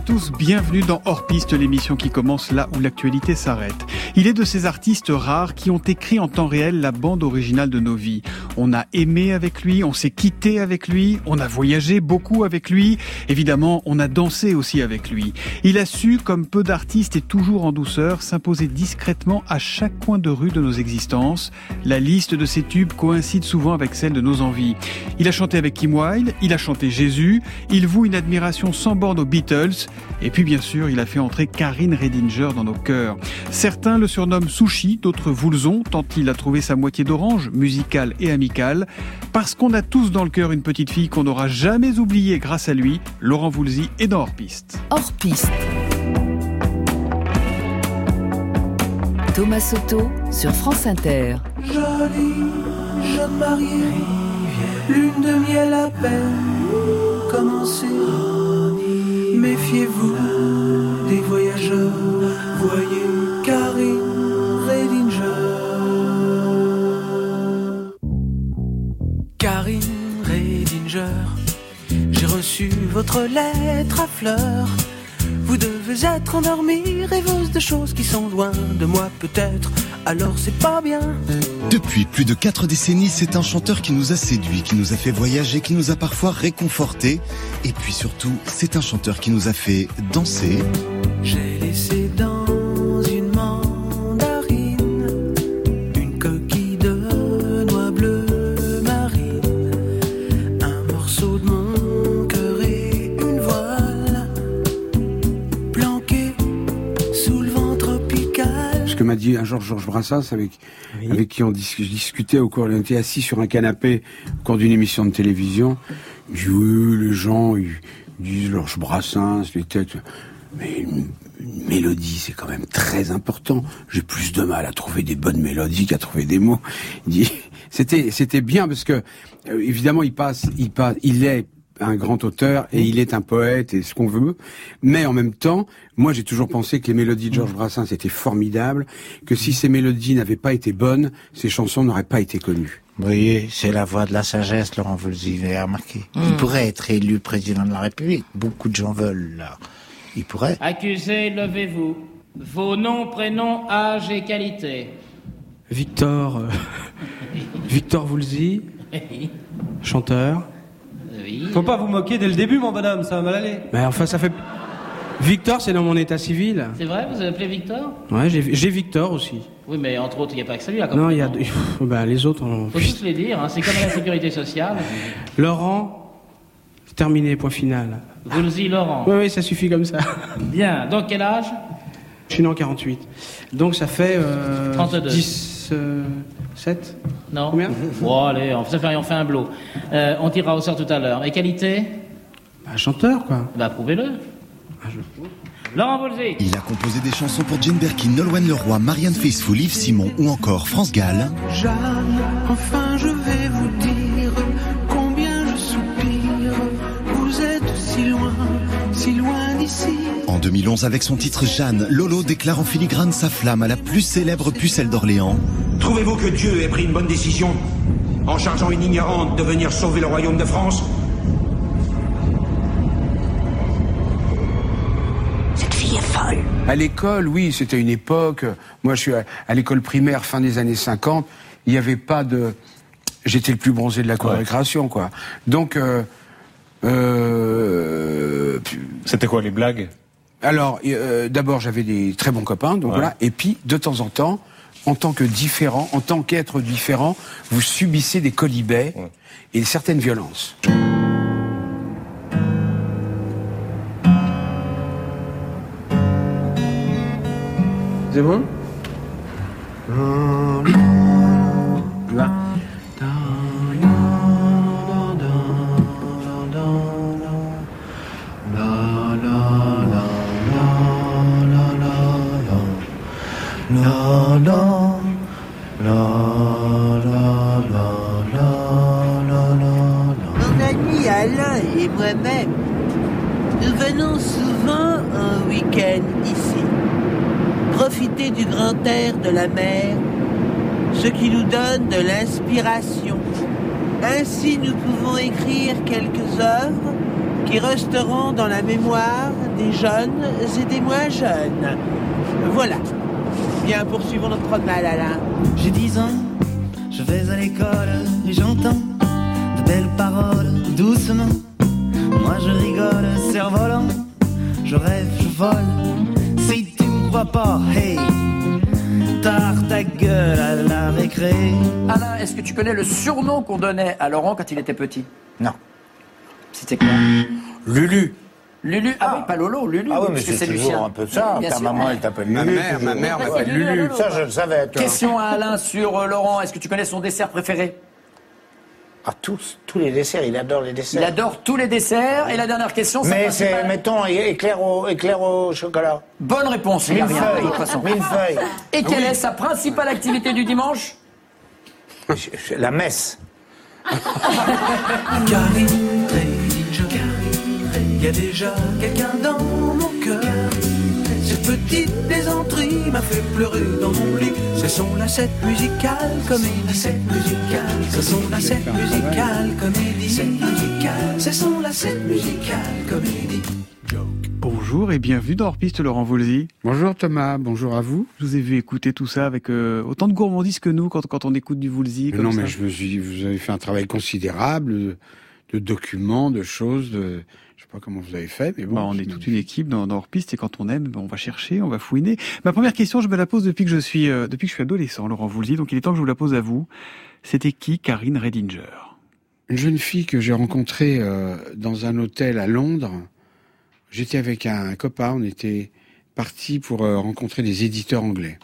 à tous, bienvenue dans Hors Piste, l'émission qui commence là où l'actualité s'arrête. Il est de ces artistes rares qui ont écrit en temps réel la bande originale de nos vies. On a aimé avec lui, on s'est quitté avec lui, on a voyagé beaucoup avec lui, évidemment on a dansé aussi avec lui. Il a su, comme peu d'artistes et toujours en douceur, s'imposer discrètement à chaque coin de rue de nos existences. La liste de ses tubes coïncide souvent avec celle de nos envies. Il a chanté avec Kim Wilde, il a chanté Jésus, il voue une admiration sans borne aux Beatles, et puis bien sûr il a fait entrer Karine Redinger dans nos cœurs. Certains le surnomme Sushi, d'autres Voulzon, tant il a trouvé sa moitié d'orange, musicale et amicale, parce qu'on a tous dans le cœur une petite fille qu'on n'aura jamais oubliée grâce à lui, Laurent Voulzy est dans Hors Piste. Hors Piste. Thomas Soto sur France Inter. Jolie, jeune mariée, lune de miel à peine commencée. Méfiez-vous des voyageurs, voyez Karine Redinger. Karine Redinger, j'ai reçu votre lettre à fleurs. Vous devez être endormie, rêveuse de choses qui sont loin de moi peut-être, alors c'est pas bien. Depuis plus de quatre décennies, c'est un chanteur qui nous a séduits, qui nous a fait voyager, qui nous a parfois réconfortés. Et puis surtout, c'est un chanteur qui nous a fait danser. J'ai laissé dans Georges Brassens, avec, avec qui on dis- je discutais au cours, on était assis sur un canapé au cours d'une émission de télévision. Il dit, oui, les gens, ils, disent Georges Brassens, les têtes. Mais une, une mélodie, c'est quand même très important. J'ai plus de mal à trouver des bonnes mélodies qu'à trouver des mots. C'était, c'était bien parce que, euh, évidemment, il passe, il passe, il est un grand auteur et il est un poète et ce qu'on veut. Mais en même temps, moi j'ai toujours pensé que les mélodies de Georges Brassens étaient formidables, que si ces mélodies n'avaient pas été bonnes, ces chansons n'auraient pas été connues. Vous voyez, c'est la voix de la sagesse, Laurent Voulzy, vous avez remarqué. Il pourrait être élu président de la République. Beaucoup de gens veulent, là. Il pourrait. Accusés, levez-vous. Vos noms, prénoms, âge et qualité. Victor, euh, Victor Voulzy, chanteur. Oui. Faut pas vous moquer dès le début, mon bonhomme, ça va mal aller. Mais enfin, ça fait. Victor, c'est dans mon état civil. C'est vrai, vous avez appelé Victor? Ouais, j'ai Victor aussi. Oui, mais entre autres, il n'y a pas que celui-là. comme Non, il y a. Bah, les autres. On... Faut tous les dire, hein, c'est comme à la sécurité sociale. Laurent, terminé, point final. Voulzy Laurent. Oui, oui, ça suffit comme ça. Bien, donc quel âge? Je suis né en 48. Donc ça fait. Euh, 32. 10. 7 Non Combien Bon, allez, on fait, on fait un blot. Euh, on tirera au sort tout à l'heure. Et qualité bah, Chanteur, quoi. Bah, prouvez-le. Ah, je- Laurent. Il a composé des chansons pour Jane Birkin, Nolwenn Leroy, Marianne Faithfull, Yves Simon ou encore France Gall. Jeanne, enfin je vais vous dire En 2011, avec son titre Jeanne, Lolo déclare en filigrane sa flamme à la plus célèbre pucelle d'Orléans. Trouvez-vous que Dieu ait pris une bonne décision en chargeant une ignorante de venir sauver le royaume de France? Cette fille est folle. À l'école, oui, c'était une époque. Moi, je suis à, à l'école primaire fin des années 50. Il n'y avait pas de. J'étais le plus bronzé de la cour de récréation, quoi. Donc, euh, euh, C'était quoi les blagues? Alors, euh, d'abord, j'avais des très bons copains, donc Ouais. voilà. Et puis, de temps en temps, en tant que différent, en tant qu'être différent, vous subissez des colibets Ouais. et certaines violences. C'est bon? Là. Mon ami Alain et moi-même, nous venons souvent un week-end ici. Profiter du grand air de la mer, ce qui nous donne de l'inspiration. Ainsi, nous pouvons écrire quelques œuvres qui resteront dans la mémoire des jeunes et des moins jeunes. Voilà. Bien, poursuivons notre promenade, Alain. J'ai 10 ans, je vais à l'école et j'entends de belles paroles doucement. Moi je rigole, cerf-volant, je rêve, je vole. Si tu me crois pas, hey, tard ta gueule à la récré. Alain, est-ce que tu connais le surnom qu'on donnait à Laurent quand il était petit? Non. C'était quoi? Lulu. Lulu Ah oui, pas Lolo, Lulu. Ah oui, mais parce que c'est Lucien. toujours un peu ça. Bien Ta sûr. maman, elle t'appelle Lulu. Ma mère, ma mère m'appelle Lulu. Ça, je le savais. toi. Question à Alain sur euh, Laurent. Est-ce que tu connais son dessert préféré? Ah, tous, tous les desserts, il adore les desserts. Il adore tous les desserts. Et la dernière question, c'est Mais c'est, mettons, éclair au, éclair au chocolat. Bonne réponse. Il a rien, de toute façon. Millefeuille. Et quelle est sa principale activité du dimanche? La messe. Il y a déjà quelqu'un dans mon cœur. Cette petite plaisanterie m'a fait pleurer dans mon lit. Ce sont la scène musicale comédie. La scène musicale. Ce sont la scène musicale comédie. Scène musicale. Ce sont la scène musicale comédie. Bonjour et bienvenue dans Hors Piste, Laurent Voulzy. Bonjour Thomas, bonjour à vous. Je vous ai vu écouter tout ça avec euh, autant de gourmandise que nous quand, quand on écoute du Voulzy. Non, ça. mais je me suis dit, vous avez fait un travail considérable de, documents, de choses, de, je sais pas comment vous avez fait, mais bon. Bah, on est toute une équipe dans, dans Hors Piste et quand on aime, ben, on va chercher, on va fouiner. Ma première question, je me la pose depuis que je suis, euh, depuis que je suis adolescent, Laurent Voulzy. Donc il est temps que je vous la pose à vous. C'était qui, Karine Redinger? Une jeune fille que j'ai rencontrée euh, dans un hôtel à Londres. J'étais avec un copain, on était parti pour euh, rencontrer des éditeurs anglais.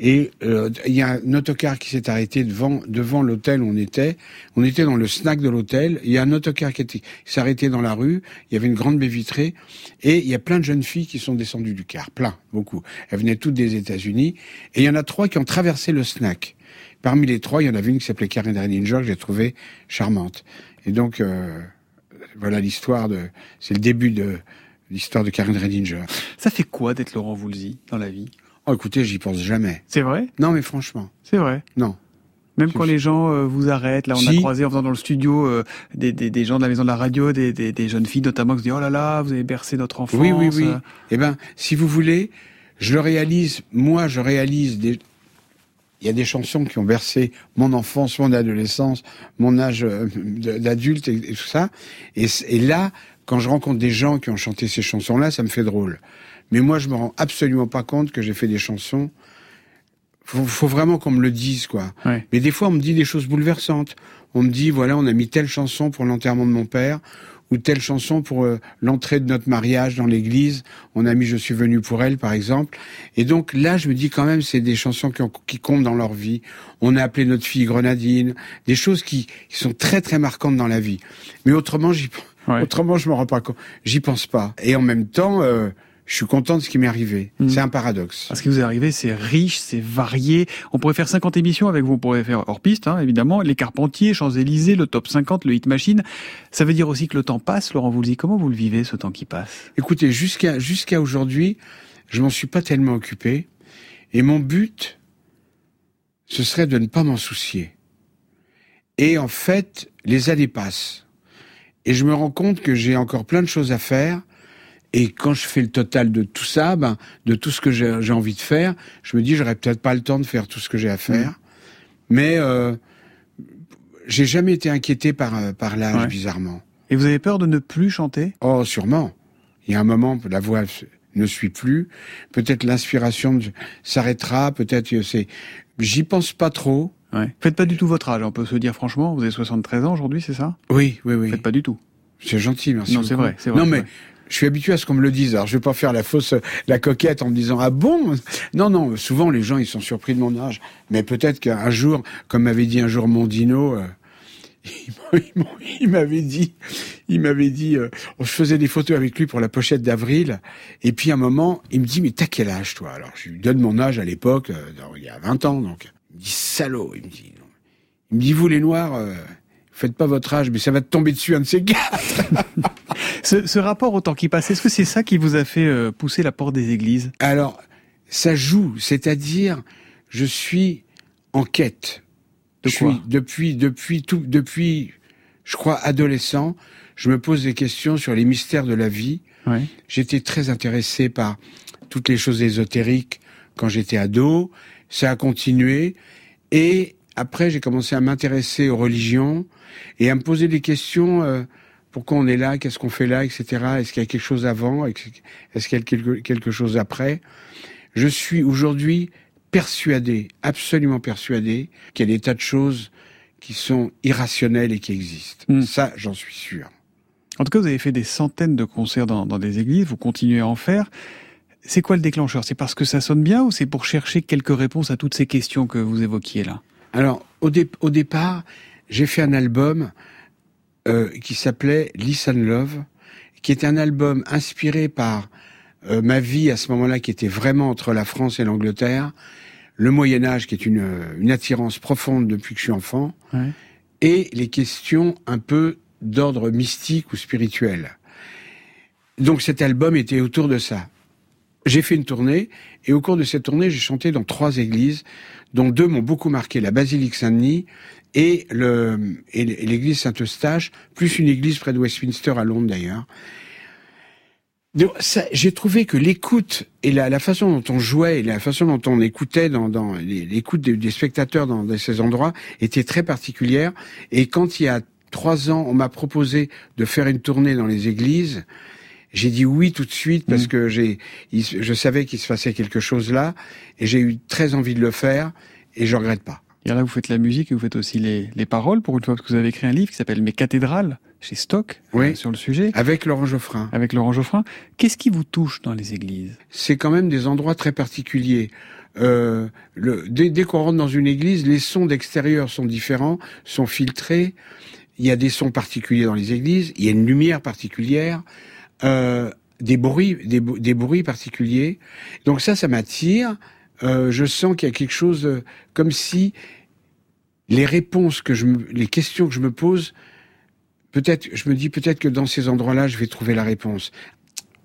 Et euh, il y a un autocar qui s'est arrêté devant devant l'hôtel où on était. On était dans le snack de l'hôtel. Il y a un autocar qui, qui s'est arrêté dans la rue. Il y avait une grande baie vitrée et il y a plein de jeunes filles qui sont descendues du car, plein, beaucoup. Elles venaient toutes des États-Unis et il y en a trois qui ont traversé le snack. Parmi les trois, il y en avait une qui s'appelait Karen Redinger que j'ai trouvée charmante. Et donc euh, voilà l'histoire de. C'est le début de l'histoire de Karen Redinger. Ça fait quoi d'être Laurent Voulzy dans la vie? Oh, écoutez, j'y pense jamais. C'est vrai? Non, mais franchement, C'est vrai? non. Même quand les gens euh, vous arrêtent, là on a croisé en venant dans le studio euh, des, des, des gens de la maison de la radio, des, des, des jeunes filles notamment qui se disent oh là là, vous avez bercé notre enfance. Oui, oui, oui. euh. Eh ben, si vous voulez, je le réalise. Moi, je réalise des. Il y a des chansons qui ont bercé mon enfance, mon adolescence, mon âge d'adulte et, et tout ça. Et là, quand je rencontre des gens qui ont chanté ces chansons-là, ça me fait drôle. Mais moi, je me rends absolument pas compte que j'ai fait des chansons. Faut, faut vraiment qu'on me le dise, quoi. Ouais. Mais des fois, on me dit des choses bouleversantes. On me dit, voilà, on a mis telle chanson pour l'enterrement de mon père, ou telle chanson pour euh, l'entrée de notre mariage dans l'église. On a mis Je suis venu pour elle, par exemple. Et donc là, je me dis quand même, c'est des chansons qui, ont- qui comptent dans leur vie. On a appelé notre fille Grenadine, des choses qui, qui sont très très marquantes dans la vie. Mais autrement, j'y, Ouais. autrement, je me rends pas compte. J'y pense pas. Et en même temps, euh, je suis content de ce qui m'est arrivé. Mhm. C'est un paradoxe. Ce qui vous est arrivé, c'est riche, c'est varié. On pourrait faire 50 émissions avec vous. On pourrait faire hors piste, hein, évidemment. Les Carpentiers, Champs-Élysées, le top 50, le Hit Machine. Ça veut dire aussi que le temps passe, Laurent Voulzy. Comment vous le vivez, ce temps qui passe? Écoutez, jusqu'à jusqu'à aujourd'hui, je m'en suis pas tellement occupé. Et mon but, ce serait de ne pas m'en soucier. Et en fait, les années passent. Et je me rends compte que j'ai encore plein de choses à faire. Et quand je fais le total de tout ça, ben, de tout ce que j'ai envie de faire, je me dis, j'aurais peut-être pas le temps de faire tout ce que j'ai à faire. Mais euh, j'ai jamais été inquiété par, euh, par l'âge, Ouais. bizarrement. Et vous avez peur de ne plus chanter? Oh, sûrement. Il y a un moment, la voix ne suit plus. Peut-être l'inspiration s'arrêtera. Peut-être que c'est. J'y pense pas trop. Ouais. Faites pas du tout votre âge, on peut se dire franchement. Vous avez 73 ans aujourd'hui, c'est ça? Oui, oui, oui. Faites pas du tout. C'est gentil, merci. Non, c'est vrai, c'est vrai, Non, mais vrai. Je suis habitué à ce qu'on me le dise. Alors, je vais pas faire la fausse, la coquette en me disant ah bon? Non, non. Souvent, les gens ils sont surpris de mon âge. Mais peut-être qu'un jour, comme m'avait dit un jour Mondino. euh, il m'a- il m'a- il m'avait dit, il m'avait dit, euh, je faisais des photos avec lui pour la pochette d'avril, et puis à un moment, il me dit, mais t'as quel âge toi? Alors je lui donne mon âge à l'époque, euh, il y a 20 ans, donc il me dit salaud, il me dit, il me dit vous les noirs, euh, faites pas votre âge, mais ça va te tomber dessus un de ces quatre. Ce, ce rapport au temps qui passe, est-ce que c'est ça qui vous a fait euh, pousser la porte des églises? Alors ça joue, c'est-à-dire je suis en quête. De je quoi? suis depuis depuis tout depuis je crois, adolescent, je me pose des questions sur les mystères de la vie. Ouais. J'étais très intéressé par toutes les choses ésotériques quand j'étais ado. Ça a continué. Et après, j'ai commencé à m'intéresser aux religions et à me poser des questions. euh, pourquoi on est là Qu'est-ce qu'on fait là Etc. Est-ce qu'il y a quelque chose avant Est-ce qu'il y a quelque, quelque chose après? Je suis aujourd'hui persuadé, absolument persuadé, qu'il y a des tas de choses qui sont irrationnelles et qui existent. Mm. Ça, j'en suis sûr. En tout cas, vous avez fait des centaines de concerts dans, dans des églises, vous continuez à en faire. C'est quoi le déclencheur? C'est parce que ça sonne bien ou c'est pour chercher quelques réponses à toutes ces questions que vous évoquiez là? Alors, au, dé- au départ, j'ai fait un album euh, qui s'appelait Listen Love, qui était un album inspiré par euh, ma vie à ce moment-là, qui était vraiment entre la France et l'Angleterre, le Moyen Âge, qui est une, euh, une attirance profonde depuis que je suis enfant, Ouais. et les questions un peu d'ordre mystique ou spirituel. Donc cet album était autour de ça. J'ai fait une tournée et au cours de cette tournée, j'ai chanté dans trois églises, dont deux m'ont beaucoup marqué, la basilique Saint-Denis et le et l'église Saint-Eustache, plus une église près de Westminster à Londres d'ailleurs. J'ai trouvé que l'écoute et la, la façon dont on jouait et la façon dont on écoutait dans, dans l'écoute des, des spectateurs dans, dans ces endroits était très particulière. Et quand il y a trois ans, on m'a proposé de faire une tournée dans les églises, j'ai dit oui tout de suite parce que j'ai, je savais qu'il se passait quelque chose là et j'ai eu très envie de le faire et je regrette pas. Et là, vous faites la musique et vous faites aussi les, les paroles pour une fois, parce que vous avez écrit un livre qui s'appelle Mes cathédrales chez Stock Oui. euh, sur le sujet. Avec Laurent Geoffrin. Avec Laurent Geoffrin. Qu'est-ce qui vous touche dans les églises? C'est quand même des endroits très particuliers. Euh, le, dès dès qu'on rentre dans une église, les sons d'extérieur sont différents, sont filtrés. Il y a des sons particuliers dans les églises. Il y a une lumière particulière, euh, des bruits, des, des bruits particuliers. Donc ça, ça m'attire. Euh, je sens qu'il y a quelque chose euh, comme si les réponses que je, me, les questions que je me pose, peut-être, je me dis peut-être que dans ces endroits-là, je vais trouver la réponse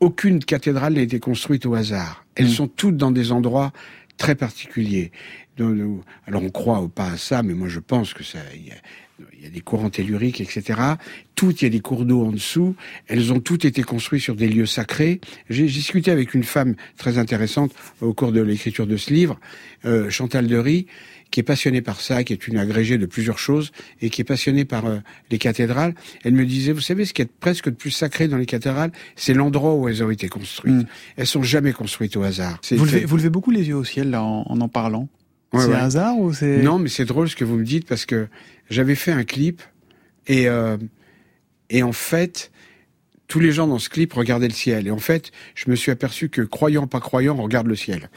aucune cathédrale n'a été construite au hasard. Elles sont toutes dans des endroits très particuliers. Alors on croit ou pas à ça, mais moi je pense que ça, il y a, il y a des courants telluriques, etc. Toutes, il y a des cours d'eau en dessous. Elles ont toutes été construites sur des lieux sacrés. J'ai discuté avec une femme très intéressante au cours de l'écriture de ce livre, euh, Chantal Dery, qui est passionnée par ça, qui est une agrégée de plusieurs choses et qui est passionnée par euh, les cathédrales. Elle me disait, vous savez, ce qui est presque de plus sacré dans les cathédrales, c'est l'endroit où elles ont été construites. Elles sont jamais construites au hasard. Vous levez, vous levez beaucoup les yeux au ciel là, en en, en parlant. Ouais, c'est ouais. un hasard ou c'est Non, mais c'est drôle ce que vous me dites parce que j'avais fait un clip et euh, et en fait tous les gens dans ce clip regardaient le ciel et en fait je me suis aperçu que croyant pas croyant on regarde le ciel.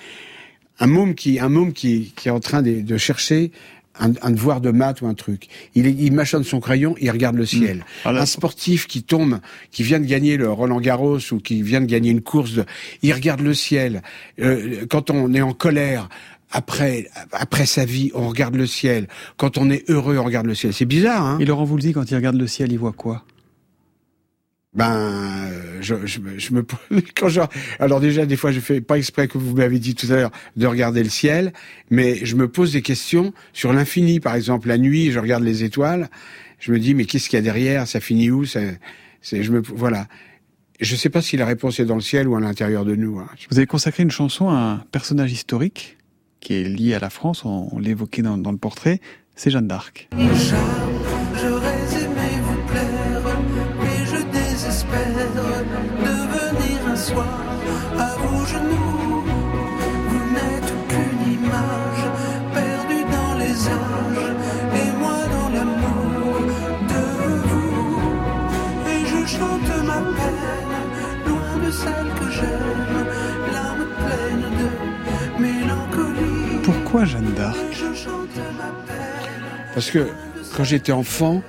Un môme qui un môme qui qui est en train de, de chercher un, un devoir de maths ou un truc. Il, est- il mâchonne son crayon, il regarde le ciel. Voilà. Un sportif qui tombe, qui vient de gagner le Roland Garros ou qui vient de gagner une course, de, il regarde le ciel. Euh, quand on est en colère, après, après sa vie, on regarde le ciel. Quand on est heureux, on regarde le ciel. C'est bizarre, hein Et Laurent vous le dit quand il regarde le ciel, il voit quoi? Ben, euh, je, je, je me pose- quand je, alors déjà des fois je fais pas exprès que vous m'avez dit tout à l'heure de regarder le ciel, mais je me pose des questions sur l'infini. Par exemple, la nuit, je regarde les étoiles, je me dis mais qu'est-ce qu'il y a derrière? Ça finit où? Ça, c'est, je me, voilà. Je sais pas si la réponse est dans le ciel ou à l'intérieur de nous. hein. Vous avez consacré une chanson à un personnage historique qui est lié à la France, on, on l'évoquait dans, dans le portrait, c'est Jeanne d'Arc. Soir à vos genoux. Vous n'êtes qu'une image perdue dans les âges, et moi dans l'amour de vous. Et je chante ma peine, loin de celle que j'aime, l'âme pleine de mélancolie. Pourquoi Jeanne d'Arc. Parce que quand j'étais enfant,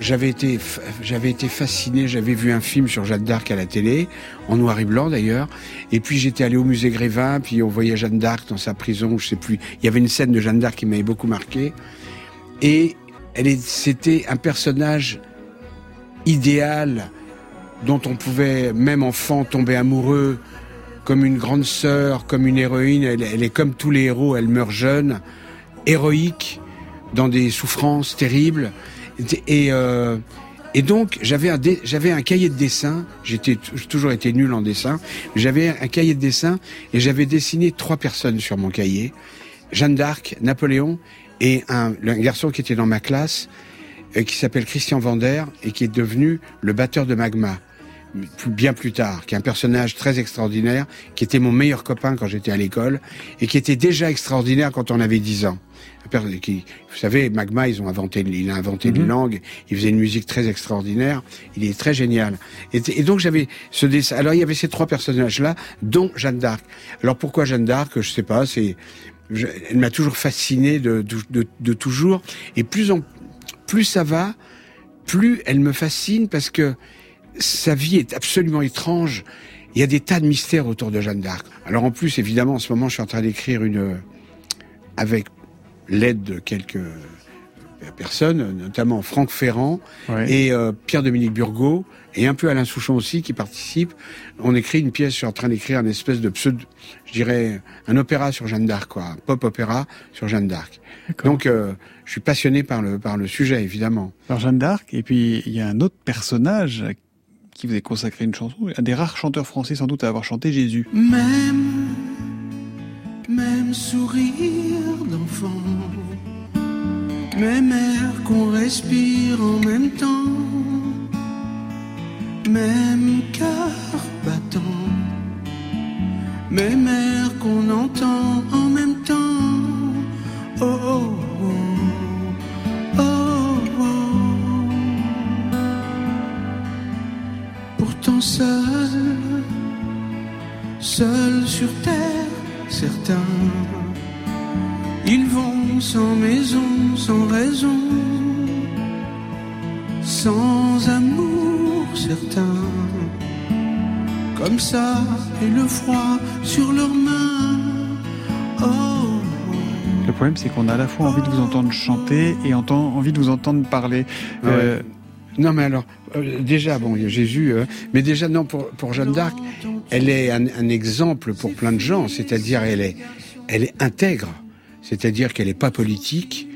j'avais été, j'avais été fasciné. J'avais vu un film sur Jeanne d'Arc à la télé, en noir et blanc d'ailleurs. Et puis j'étais allé au musée Grévin, puis on voyait Jeanne d'Arc dans sa prison, je sais plus. Il y avait une scène de Jeanne d'Arc qui m'avait beaucoup marqué. Et elle c'était un personnage idéal dont on pouvait, même enfant, tomber amoureux, comme une grande sœur, comme une héroïne. Elle est comme tous les héros, elle meurt jeune, héroïque, dans des souffrances terribles. Et, euh, et donc j'avais un, j'avais un cahier de dessin. J'étais toujours été nul en dessin. J'avais un cahier de dessin et j'avais dessiné trois personnes sur mon cahier Jeanne d'Arc, Napoléon et un, un, garçon qui était dans ma classe euh, qui s'appelle Christian Vander et qui est devenu le batteur de Magma bien plus tard, qui est un personnage très extraordinaire, qui était mon meilleur copain quand j'étais à l'école, et qui était déjà extraordinaire quand on avait 10 ans. Qui, vous savez, Magma, ils ont inventé, il a inventé une mhm. langue, il faisait une musique très extraordinaire, il est très génial. Et, et donc j'avais ce dessin. Alors il y avait ces trois personnages-là, dont Jeanne d'Arc. Alors pourquoi Jeanne d'Arc? Je sais pas. C'est, elle m'a toujours fasciné de, de, de, de, toujours. Et plus en plus ça va, plus elle me fascine parce que sa vie est absolument étrange. Il y a des tas de mystères autour de Jeanne d'Arc. Alors en plus, évidemment, en ce moment, je suis en train d'écrire une, avec l'aide de quelques personnes, notamment Franck Ferrand et euh, Pierre-Dominique Burgot, et un peu Alain Souchon aussi qui participe. On écrit une pièce, je suis en train d'écrire une espèce de pseudo, je dirais, un opéra sur Jeanne d'Arc, quoi, un pop opéra sur Jeanne d'Arc. Donc, euh, je suis passionné par le, par le sujet, évidemment. Alors Jeanne d'Arc, et puis il y a un autre personnage qui vous a consacré une chanson, un des rares chanteurs français sans doute à avoir chanté Jésus. Même, même sourire d'enfant, même air qu'on respire en même temps, même cœur battant, même air qu'on entend en même temps. Oh, oh. seul, seul sur terre, certains. Ils vont sans maison, sans raison, sans amour, certains. Comme ça, et le froid sur leurs mains. Oh. Le problème, c'est qu'on a à la fois envie de vous entendre chanter et envie de vous entendre parler. Euh, non, mais alors, euh, déjà, bon, il y a Jésus, euh, mais déjà, non, pour, pour Jeanne d'Arc, elle est un, un, exemple pour plein de gens, c'est-à-dire, elle est, elle est intègre, c'est-à-dire qu'elle n'est pas politique,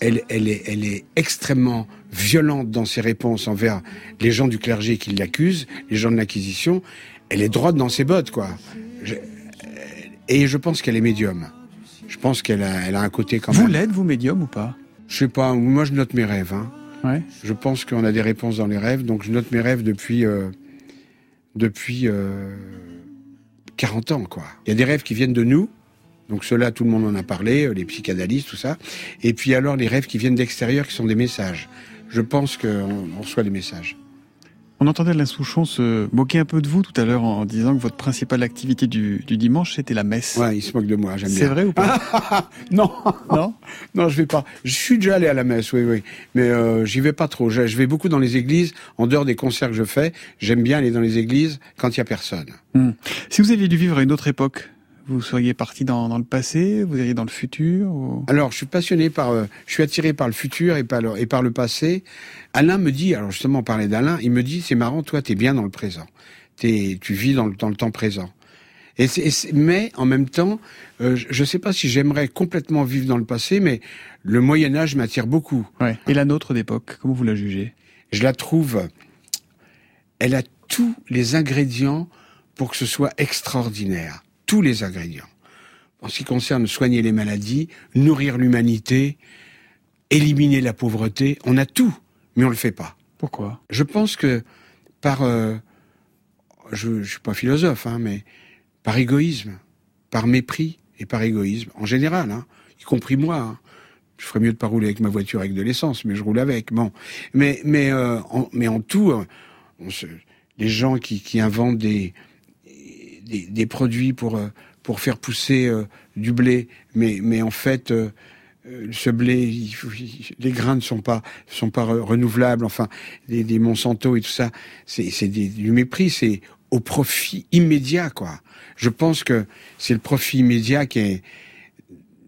elle, elle, est, elle est extrêmement violente dans ses réponses envers les gens du clergé qui l'accusent, les gens de l'Inquisition, elle est droite dans ses bottes, quoi. et je pense qu'elle est médium. Je pense qu'elle a, elle a un côté quand même. Vous l'êtes, vous, médium ou pas? Je sais pas, moi je note mes rêves, hein. Je pense qu'on a des réponses dans les rêves, donc je note mes rêves depuis euh, depuis euh, 40 ans, quoi. Il y a des rêves qui viennent de nous, donc ceux-là, tout le monde en a parlé, euh, les psychanalystes, tout ça. Et puis alors les rêves qui viennent d'extérieur, qui sont des messages. Je pense qu'on reçoit des messages. On entendait Alain Souchon se moquer un peu de vous tout à l'heure en disant que votre principale activité du, du dimanche, c'était la messe. Ouais, il se moque de moi, j'aime bien. C'est vrai ou pas? Non, non, non, je vais pas. Je suis déjà allé à la messe, oui, oui, mais euh, j'y vais pas trop. Je, vais beaucoup dans les églises, en dehors des concerts que je fais. J'aime bien aller dans les églises quand il y a personne. Hmm. Si vous aviez dû vivre à une autre époque, vous seriez parti dans, dans, le passé, vous iriez dans le futur Alors, je suis passionné par, euh, je suis attiré par le futur et par le, et par le passé. Alain me dit, alors justement, on parlait d'Alain, il me dit, c'est marrant, toi, t'es bien dans le présent. Es, tu vis dans le, dans le temps présent. Et mais en même temps, euh, je ne sais pas si j'aimerais complètement vivre dans le passé, mais le Moyen Âge m'attire beaucoup. Ouais. Et la nôtre d'époque, comment vous la jugez? Je la trouve, elle a tous les ingrédients pour que ce soit extraordinaire tous les ingrédients. En ce qui concerne soigner les maladies, nourrir l'humanité, éliminer la pauvreté, on a tout, mais on le fait pas. Pourquoi? Je pense que par, euh, je, ne suis pas philosophe, hein, mais par égoïsme, par mépris et par égoïsme en général, hein, y compris moi. Hein. Je ferais mieux de pas rouler avec ma voiture avec de l'essence, mais je roule avec. Bon, mais mais euh, en, mais en tout, euh, on se, les gens qui, qui inventent des des, des, produits pour euh, pour faire pousser euh, du blé, mais mais en fait euh, ce blé, les grains ne sont pas sont pas renouvelables. Enfin, des, Monsanto et tout ça, c'est c'est du mépris. C'est au profit immédiat, quoi. Je pense que c'est le profit immédiat qui est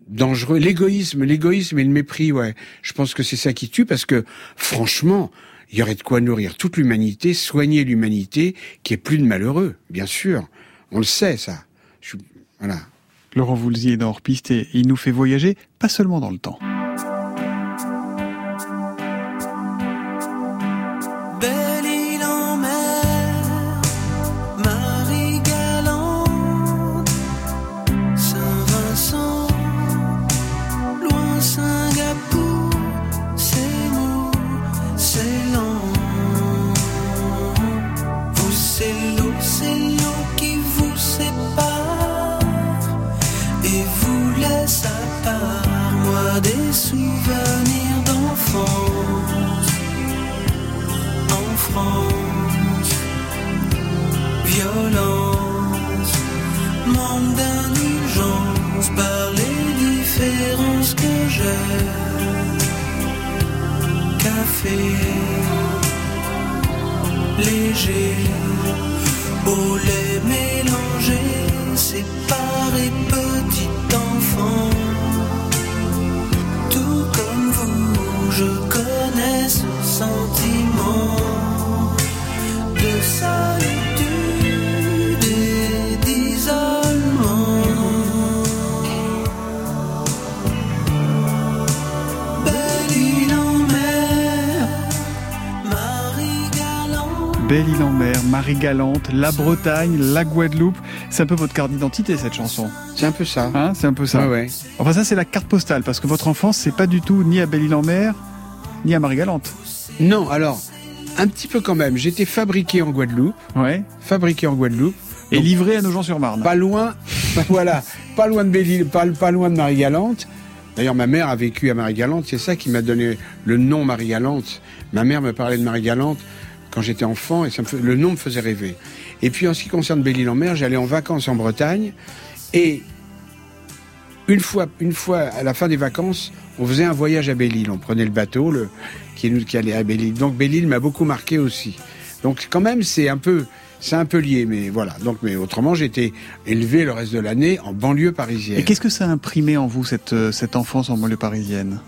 dangereux. L'égoïsme, l'égoïsme et le mépris, ouais. Je pense que c'est ça qui tue parce que, franchement, il y aurait de quoi nourrir toute l'humanité, soigner l'humanité, qui est plus de malheureux, bien sûr. On le sait, ça. Voilà. Laurent Voulzy est dans Hors-Piste et il nous fait voyager, pas seulement dans le temps. Léger, au lait mélangé, séparé petit enfant. Tout comme vous, je connais ce sentiment de solitude galante. Belle île en mer, Marie Galante, la Bretagne, la Guadeloupe. C'est un peu votre carte d'identité, cette chanson. C'est un peu ça. Hein, c'est un peu ça. Ouais, ouais. Enfin, ça, c'est la carte postale, parce que votre enfance, c'est pas du tout ni à Belle île en mer, ni à Marie Galante. Non, alors, un petit peu quand même. J'étais fabriqué en Guadeloupe. Ouais. Fabriqué en Guadeloupe. Et Donc, livré à nos gens sur Marne. Pas loin, voilà, pas loin de Belle-Île, pas, pas loin de Marie-Galante. D'ailleurs, ma mère a vécu à Marie-Galante. C'est ça qui m'a donné le nom Marie-Galante. Ma mère me parlait de Marie-Galante quand j'étais enfant et ça me le nom me faisait rêver. Et puis, en ce qui concerne Belle-Île-en-Mer, j'allais en vacances en Bretagne et une fois, une fois à la fin des vacances, on faisait un voyage à Belle-Île. On prenait le bateau, le, qui, qui allait à Belle-Île. Donc Belle-Île m'a beaucoup marqué aussi. Donc quand même, c'est un peu, c'est un peu lié, mais voilà. Donc, mais autrement, été élevé le reste de l'année en banlieue parisienne. Et qu'est-ce que ça a imprimé en vous, cette, euh, cette enfance en banlieue parisienne?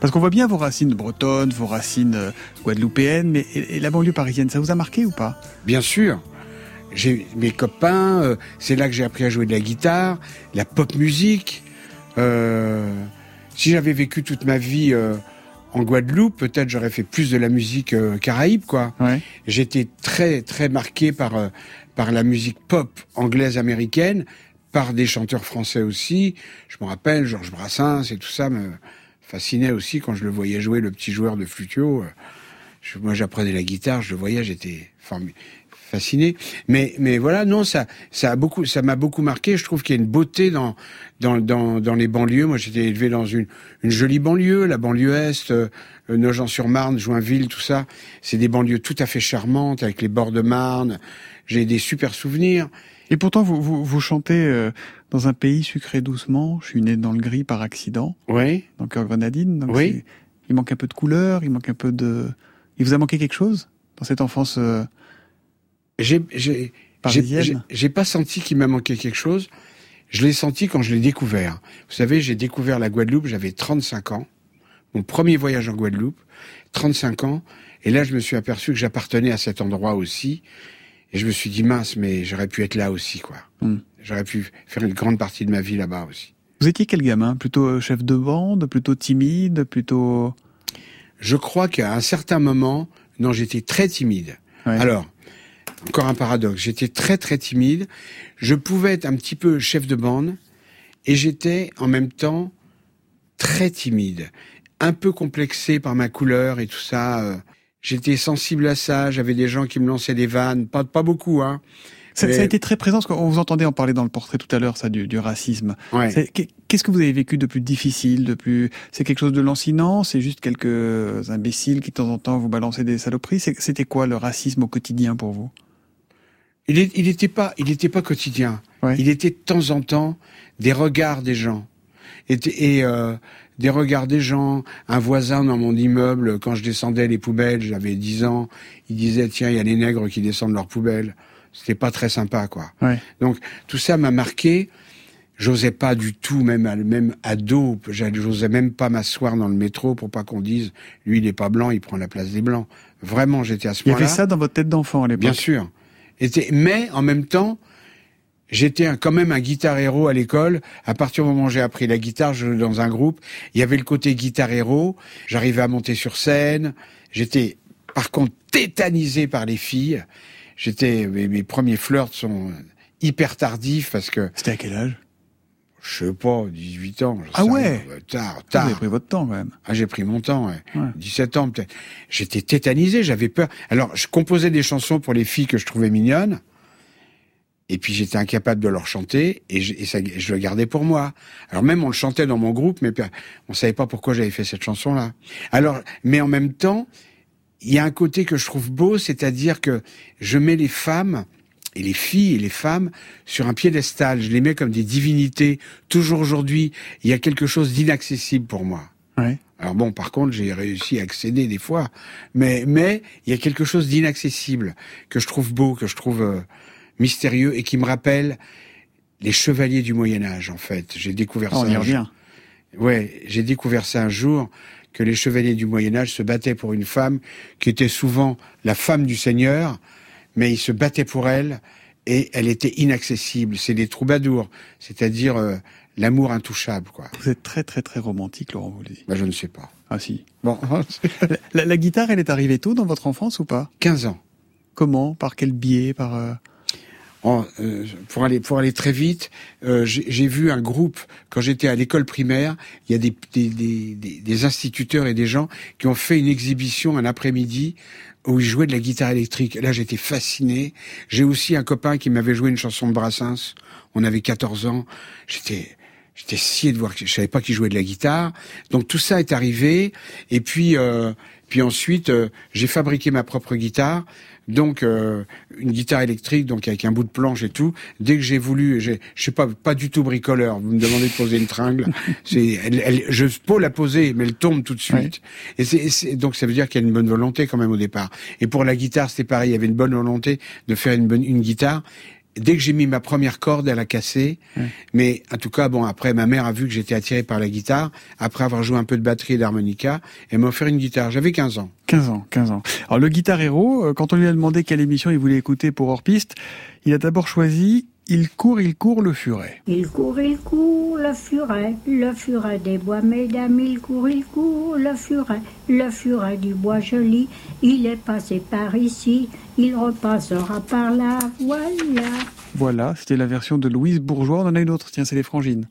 Parce qu'on voit bien vos racines bretonnes, vos racines euh, guadeloupéennes, mais et, et la banlieue parisienne, ça vous a marqué ou pas? Bien sûr. J'ai mes copains, euh, c'est là que j'ai appris à jouer de la guitare, la pop musique. Euh, si j'avais vécu toute ma vie euh, en Guadeloupe, peut-être j'aurais fait plus de la musique euh, caraïbe, quoi. Ouais. J'étais très très marqué par euh, par la musique pop anglaise américaine, par des chanteurs français aussi. Je me rappelle Georges Brassens et tout ça me fascinait aussi quand je le voyais jouer le petit joueur de flutio. Euh, moi j'apprenais la guitare, je le voyais, j'étais fasciné. Mais mais voilà, non, ça ça a beaucoup ça m'a beaucoup marqué. Je trouve qu'il y a une beauté dans dans dans, dans les banlieues. Moi, j'étais élevé dans une une jolie banlieue, la banlieue est, euh, Nogent-sur-Marne, Joinville, tout ça. C'est des banlieues tout à fait charmantes avec les bords de Marne. J'ai des super souvenirs. Et pourtant, vous, vous, vous chantez euh, dans un pays sucré doucement. Je suis né dans le gris par accident, Oui. dans le cœur grenadine. Donc Oui. Il manque un peu de couleur, il manque un peu de... Il vous a manqué quelque chose dans cette enfance euh, J'ai parisienne j'ai- j'ai pas senti qu'il m'a manqué quelque chose. Je l'ai senti quand je l'ai découvert. Vous savez, j'ai découvert la Guadeloupe, j'avais 35 ans. Mon premier voyage en Guadeloupe, 35 ans. Et là, je me suis aperçu que j'appartenais à cet endroit aussi. Et je me suis dit, mince, mais j'aurais pu être là aussi, quoi. Hmm. J'aurais pu faire une grande partie de ma vie là-bas aussi. Vous étiez quel gamin? Plutôt euh, chef de bande, plutôt timide, plutôt... Je crois qu'à un certain moment, non, j'étais très timide. Ouais. Alors, encore un paradoxe, j'étais très très timide. Je pouvais être un petit peu chef de bande et j'étais en même temps très timide, un peu complexé par ma couleur et tout ça. euh, J'étais sensible à ça. J'avais des gens qui me lançaient des vannes, pas pas beaucoup, hein. Ça, ça a été très présent, parce qu'on vous entendait en parler dans le portrait tout à l'heure, ça, du, du racisme. Ouais. Qu'est-ce que vous avez vécu de plus difficile, de plus... C'est quelque chose de lancinant C'est juste quelques imbéciles qui, de temps en temps, vous balançaient des saloperies? C'était quoi le racisme au quotidien pour vous? Il est- il pas, il était pas quotidien. Ouais. Il était de temps en temps des regards des gens. Et, et euh, des regards des gens. Un voisin dans mon immeuble, quand je descendais les poubelles, j'avais 10 ans, il disait tiens, il y a les nègres qui descendent leurs poubelles. C'était pas très sympa, quoi. Ouais. Donc tout ça m'a marqué. J'osais pas du tout, même à, même ado, j'osais même pas m'asseoir dans le métro pour pas qu'on dise lui il est pas blanc, il prend la place des blancs. Vraiment, j'étais à ce Il y avait ça dans votre tête d'enfant à l'époque Bien sûr. Mais en même temps, j'étais quand même un guitar héros à l'école. À partir du moment où j'ai appris la guitare, je jouais dans un groupe. Il y avait le côté guitar héros. J'arrivais à monter sur scène. J'étais, par contre, tétanisé par les filles. J'étais, mes, mes premiers flirts sont hyper tardifs parce que. C'était à quel âge? Je sais pas, 18 ans. Ah sais ouais. Euh, Tard, Vous tard. avez pris votre temps, quand même. Ah, j'ai pris mon temps, ouais. Ouais. 17 ans peut-être. J'étais tétanisé, j'avais peur. Alors, je composais des chansons pour les filles que je trouvais mignonnes. Et puis j'étais incapable de leur chanter et, je, et ça, je le gardais pour moi. Alors même on le chantait dans mon groupe, mais on savait pas pourquoi j'avais fait cette chanson-là. Alors, mais en même temps, il y a un côté que je trouve beau, c'est-à-dire que je mets les femmes et les filles et les femmes sur un piédestal. Je les mets comme des divinités. Toujours aujourd'hui, il y a quelque chose d'inaccessible pour moi. Ouais. Alors bon, par contre, j'ai réussi à accéder des fois, mais mais il y a quelque chose d'inaccessible que je trouve beau, que je trouve euh, mystérieux et qui me rappelle les chevaliers du Moyen Âge. En fait, j'ai découvert oh, ça. On y revient. Ouais, j'ai découvert ça un jour que les chevaliers du Moyen Âge se battaient pour une femme qui était souvent la femme du Seigneur, mais ils se battaient pour elle et elle était inaccessible. C'est des troubadours, c'est-à-dire euh, l'amour intouchable, quoi. Vous êtes très très très romantique, Laurent Voulzy. Bah, je ne sais pas. Ah si. Bon, la, la, guitare, elle est arrivée tôt dans votre enfance ou pas? 15 ans. Comment? Par quel biais? Par euh... Euh, pour aller pour aller très vite, euh, j'ai vu un groupe quand j'étais à l'école primaire. Il y a des des, des des, instituteurs et des gens qui ont fait une exhibition un après-midi où ils jouaient de la guitare électrique. Là, j'étais fasciné. J'ai aussi un copain qui m'avait joué une chanson de Brassens. On avait 14 ans. J'étais J'étais scié de voir que je savais pas qu'il jouait de la guitare. Donc tout ça est arrivé. Et puis, euh, puis ensuite, euh, j'ai fabriqué ma propre guitare. Donc euh, une guitare électrique, donc avec un bout de planche et tout. Dès que j'ai voulu, je suis pas pas du tout bricoleur. Vous me demandez de poser une tringle, elle, elle, je peux la poser, mais elle tombe tout de suite. Ouais. Et c'est, donc ça veut dire qu'il y a une bonne volonté quand même au départ. Et pour la guitare, c'était pareil. Il y avait une bonne volonté de faire une bonne une guitare dès que j'ai mis ma première corde, elle a cassé. Ouais. Mais en tout cas, bon, après, ma mère a vu que j'étais attiré par la guitare. Après avoir joué un peu de batterie et d'harmonica, elle m'a offert une guitare. J'avais 15 ans. 15 ans, 15 ans. Alors, le guitar héros, quand on lui a demandé quelle émission il voulait écouter pour hors piste, il a d'abord choisi il court, il court le furet. Il court, il court le furet, le furet des bois, mesdames. Il court, il court le furet, le furet du bois joli. Il est passé par ici, il repassera par là, voilà. Voilà, c'était la version de Louise Bourgeois. On en a une autre, tiens, c'est les frangines.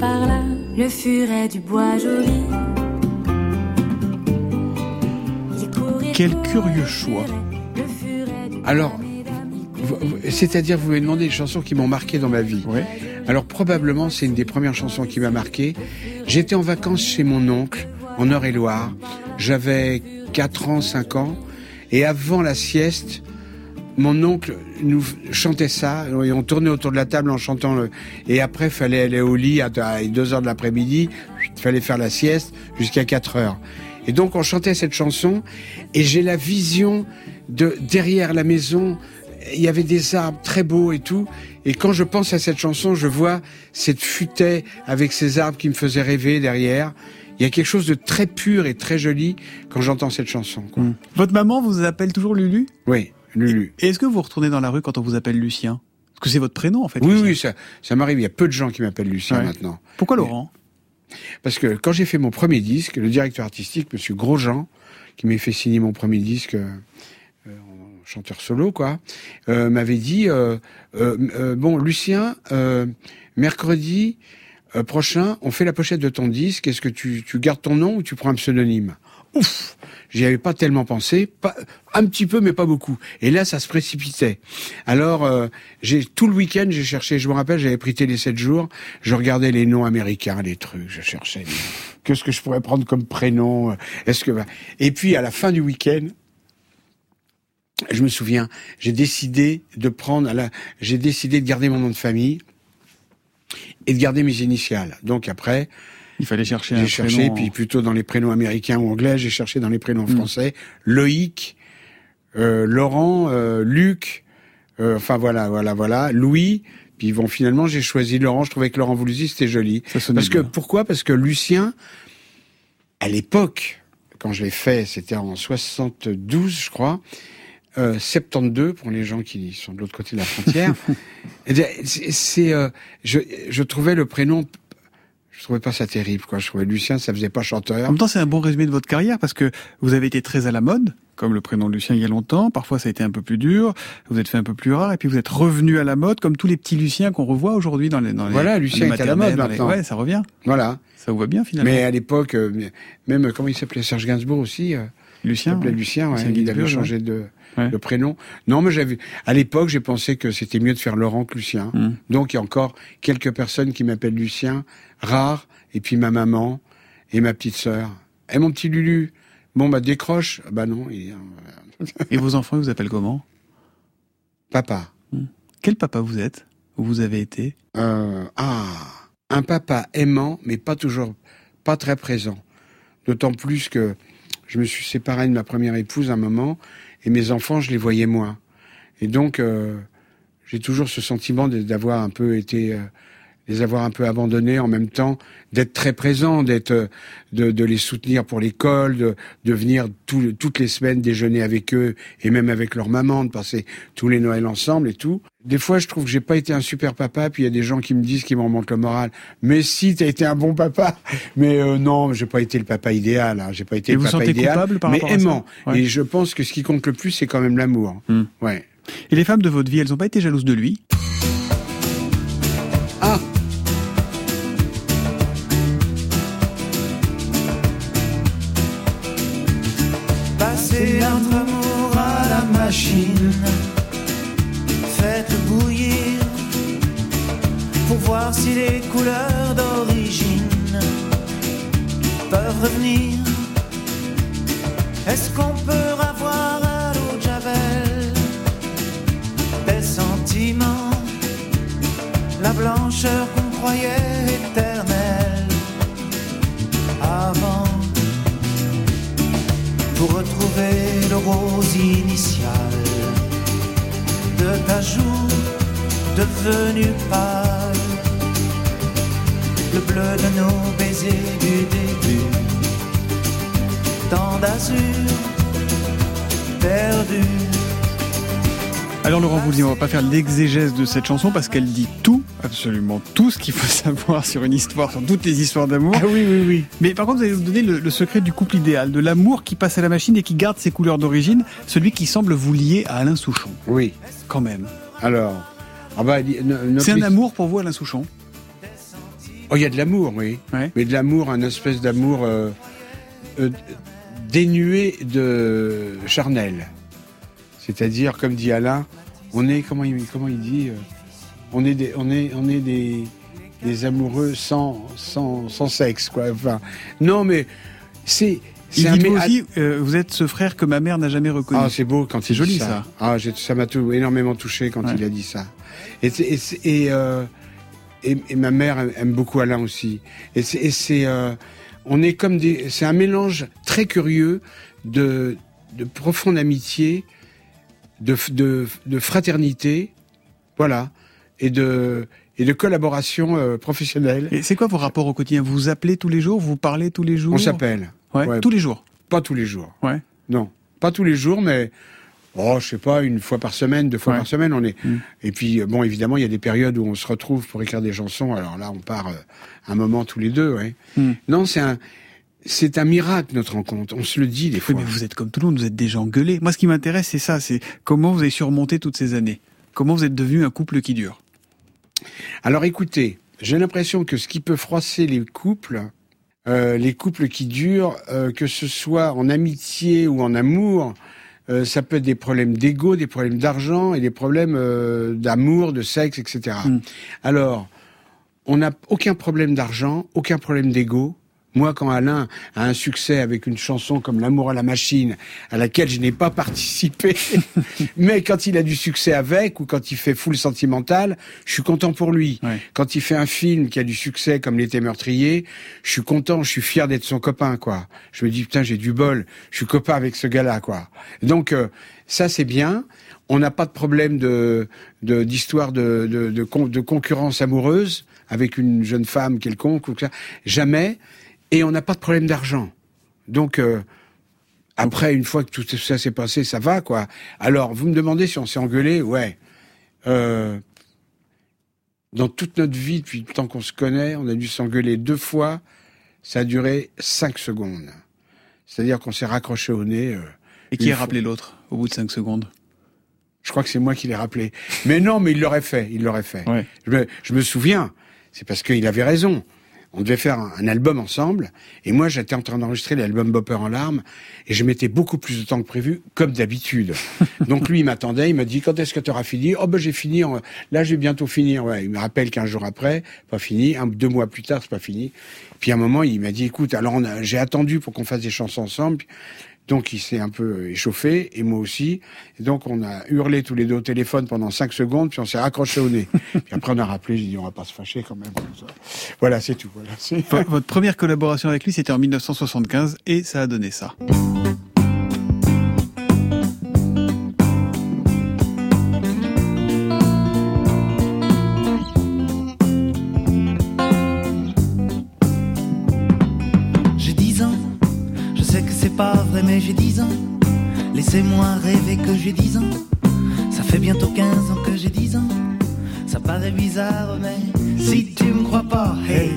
Par là, le furet du bois joli. Quel curieux choix. Alors, c'est-à-dire, vous m'avez demandé des chansons qui m'ont marqué dans ma vie. Ouais. Alors, probablement, c'est une des premières chansons qui m'a marqué. J'étais en vacances chez mon oncle, en Eure-et-Loire. J'avais 4 ans, 5 ans. Et avant la sieste, mon oncle nous chantait ça, et on tournait autour de la table en chantant le... Et après, fallait aller au lit à 2 heures de l'après-midi, il fallait faire la sieste jusqu'à 4 heures. Et donc on chantait cette chanson et j'ai la vision de derrière la maison, il y avait des arbres très beaux et tout. Et quand je pense à cette chanson, je vois cette futaie avec ces arbres qui me faisaient rêver derrière. Il y a quelque chose de très pur et très joli quand j'entends cette chanson. Quoi. Mmh. Votre maman vous appelle toujours Lulu? Oui, Lulu. Est-ce que vous retournez dans la rue quand on vous appelle Lucien? Parce que c'est votre prénom en fait. Oui, Lucien. oui, ça, ça m'arrive. Il y a peu de gens qui m'appellent Lucien Ouais. maintenant. Pourquoi Laurent? Parce que quand j'ai fait mon premier disque, le directeur artistique, Monsieur Grosjean, qui m'a fait signer mon premier disque, euh, euh, en chanteur solo, quoi, euh, m'avait dit bon, Lucien, mercredi prochain, on fait la pochette de ton disque. Est-ce que tu, tu gardes ton nom ou tu prends un pseudonyme? Ouf J'y avais pas tellement pensé, pas, un petit peu, mais pas beaucoup. Et là, ça se précipitait. Alors, euh, j'ai tout le week-end, j'ai cherché. Je me rappelle, j'avais pris Télé 7 jours. Je regardais les noms américains, les trucs. Je cherchais. Qu'est-ce que je pourrais prendre comme prénom Est-ce que Et puis, à la fin du week-end, je me souviens, j'ai décidé de prendre. J'ai décidé de garder mon nom de famille et de garder mes initiales. Donc après, Il fallait chercher un j'ai cherché, prénom. puis plutôt dans les prénoms américains ou anglais, j'ai cherché dans les prénoms français. Loïc, euh, Laurent, euh, Luc, euh, enfin voilà, voilà, voilà, Louis. Puis bon, finalement, j'ai choisi Laurent. Je trouvais que Laurent Voulzy, c'était joli. sonnait Parce que pourquoi? Parce que Lucien, à l'époque, quand je l'ai fait, c'était en 72, je crois. Euh, 72 pour les gens qui sont de l'autre côté de la frontière. Eh c'est, euh, je, je trouvais le prénom je trouvais pas ça terrible, quoi. Je trouvais Lucien, ça faisait pas chanteur. En même temps, c'est un bon résumé de votre carrière parce que vous avez été très à la mode, comme le prénom de Lucien il y a longtemps. Parfois, ça a été un peu plus dur. Vous êtes fait un peu plus rare et puis vous êtes revenu à la mode, comme tous les petits Luciens qu'on revoit aujourd'hui dans les, dans les. Voilà, Lucien est à la mode les- maintenant. Ouais, ça revient. Voilà. Ça vous va bien finalement. Mais à l'époque, euh, même comment il s'appelait Serge Gainsbourg aussi. euh, Lucien. Il s'appelait ouais. Lucien, ouais, Lucien il avait changé de, Ouais. de prénom. Non, mais j'avais, à l'époque, j'ai pensé que c'était mieux de faire Laurent que Lucien. Mm. Donc, il y a encore quelques personnes qui m'appellent Lucien, rares, et puis ma maman et ma petite sœur. Et mon petit Lulu. Bon, bah, décroche. Bah non, Et vos enfants, ils vous appellent comment? Papa. Quel papa vous êtes? Ou vous avez été? Euh, ah, un papa aimant, mais pas toujours, pas très présent. D'autant plus que je me suis séparé de ma première épouse à un moment, et mes enfants, je les voyais moins. Et donc, euh, j'ai toujours ce sentiment d'avoir un peu été, euh, les avoir un peu abandonnés en même temps, d'être très présent, d'être, euh, de, de les soutenir pour l'école, de, de venir tout- toutes les semaines déjeuner avec eux et même avec leur maman, de passer tous les Noëls ensemble et tout. Des fois, je trouve que j'ai pas été un super papa, puis il y a des gens qui me disent, qui me remontent le moral. Mais si, t'as été un bon papa. Mais euh, non, j'ai pas été le papa idéal. Hein. J'ai pas été Et le vous papa sentez idéal, coupable par mais rapport à ça aimant. Ouais. Et je pense que ce qui compte le plus, c'est quand même l'amour. Hmm. Ouais. Et les femmes de votre vie, elles n'ont pas été jalouses de lui? Ah machine. Faites-le bouillir pour voir si les couleurs d'origine peuvent revenir. Est-ce qu'on peut avoir à l'eau de Javel des sentiments, la blancheur qu'on croyait le rose initial de ta joue devenue pâle, le bleu de nos baisers du début, tant d'azur perdu. Alors Laurent Voulzy, on va pas faire l'exégèse de cette chanson parce qu'elle dit tout, absolument tout ce qu'il faut savoir sur une histoire, sur toutes les histoires d'amour. Ah oui, oui, oui. Mais par contre, vous allez nous donner le, le secret du couple idéal, de l'amour qui passe à la machine et qui garde ses couleurs d'origine, celui qui semble vous lier à Alain Souchon. Oui. Quand même. Alors, ah bah, C'est un amour pour vous, Alain Souchon? Oh, il y a de l'amour, oui. Mais de l'amour, un espèce d'amour euh, euh, dénué de charnel. C'est-à-dire, comme dit Alain, on est, comment il, comment il dit, euh, on est des, on est, on est des, des amoureux sans, sans, sans sexe, quoi. Enfin, non, mais c'est, un dit aussi, euh, vous êtes ce frère que ma mère n'a jamais reconnu. Ah, c'est beau quand C'est joli ça. Ah, j'ai- ça m'a tout énormément touché quand il a dit ça. Et euh, et, et ma mère aime- beaucoup Alain aussi. Et c'est, euh, on est comme des, c'est un mélange très curieux de, de profonde amitié, de, de, de fraternité, voilà, et de, et de collaboration euh, professionnelle. Et c'est quoi vos rapports au quotidien? Vous vous appelez tous les jours Vous parlez tous les jours? On s'appelle. Ouais, tous les jours. Pas tous les jours. Ouais. Non, pas tous les jours, mais oh, je sais pas, une fois par semaine, deux fois Ouais. par semaine, on est. Mm. Et puis euh, bon, évidemment, il y a des périodes où on se retrouve pour écrire des chansons. Alors là, on part euh, un moment tous les deux. Ouais. Mm. Non, c'est un. C'est un miracle notre rencontre. On se le dit des Oui, fois. mais vous êtes comme tout le monde, vous êtes des gens gueulés. Moi, ce qui m'intéresse, c'est ça, c'est comment vous avez surmonté toutes ces années? Comment vous êtes devenu un couple qui dure? Alors écoutez, j'ai l'impression que ce qui peut froisser les couples, euh, les couples qui durent, euh, que ce soit en amitié ou en amour, euh, ça peut être des problèmes d'ego, des problèmes d'argent et des problèmes d'amour, de sexe, etc. Alors, on n'a aucun problème d'argent, aucun problème d'ego. Moi, quand Alain a un succès avec une chanson comme L'amour à la machine, à laquelle je n'ai pas participé, mais quand il a du succès avec, ou quand il fait full sentimental, je suis content pour lui. Quand il fait un film qui a du succès comme L'été meurtrier, je suis content, je suis fier d'être son copain, quoi. Je me dis, putain, j'ai du bol, je suis copain avec ce gars-là, quoi. Donc, euh, ça, c'est bien. On n'a pas de problème de d'histoire de, de, de, de concurrence amoureuse avec une jeune femme quelconque ou que ça. Jamais. Et on n'a pas de problème d'argent. Donc euh, après, une fois que tout ça s'est passé, ça va quoi. Alors, vous me demandez si on s'est engueulé, ouais. Euh, Dans toute notre vie, depuis le temps qu'on se connaît, on a dû s'engueuler deux fois. Ça a duré cinq secondes. C'est-à-dire qu'on s'est raccroché au nez. euh, Et qui a fois. rappelé l'autre au bout de cinq secondes? Je crois que c'est moi qui l'ai rappelé. Mais non, mais il l'aurait fait, il l'aurait fait. Je, me, je me souviens, c'est parce qu'il avait raison. On devait faire un, un album ensemble, et moi j'étais en train d'enregistrer l'album Bopper en larmes, et je mettais beaucoup plus de temps que prévu, comme d'habitude. Donc lui il m'attendait, il m'a dit quand est-ce que tu auras fini? Oh ben j'ai fini, en- là j'ai bientôt fini. Ouais, il me rappelle qu'un jour après, pas fini, un, deux mois plus tard c'est pas fini. Puis à un moment il m'a dit écoute, alors j'ai attendu pour qu'on fasse des chansons ensemble. Donc il s'est un peu échauffé, et moi aussi. Et donc on a hurlé tous les deux au téléphone pendant cinq secondes, puis on s'est raccroché au nez. puis après on a rappelé, j'ai dit on va pas se fâcher quand même. Voilà, c'est tout. Voilà, Votre première collaboration avec lui, c'était en 1975 et ça a donné ça. Laissez-moi rêver que j'ai 10 ans. Ça fait bientôt 15 ans que j'ai 10 ans. Ça paraît bizarre, mais si tu me crois pas, hey,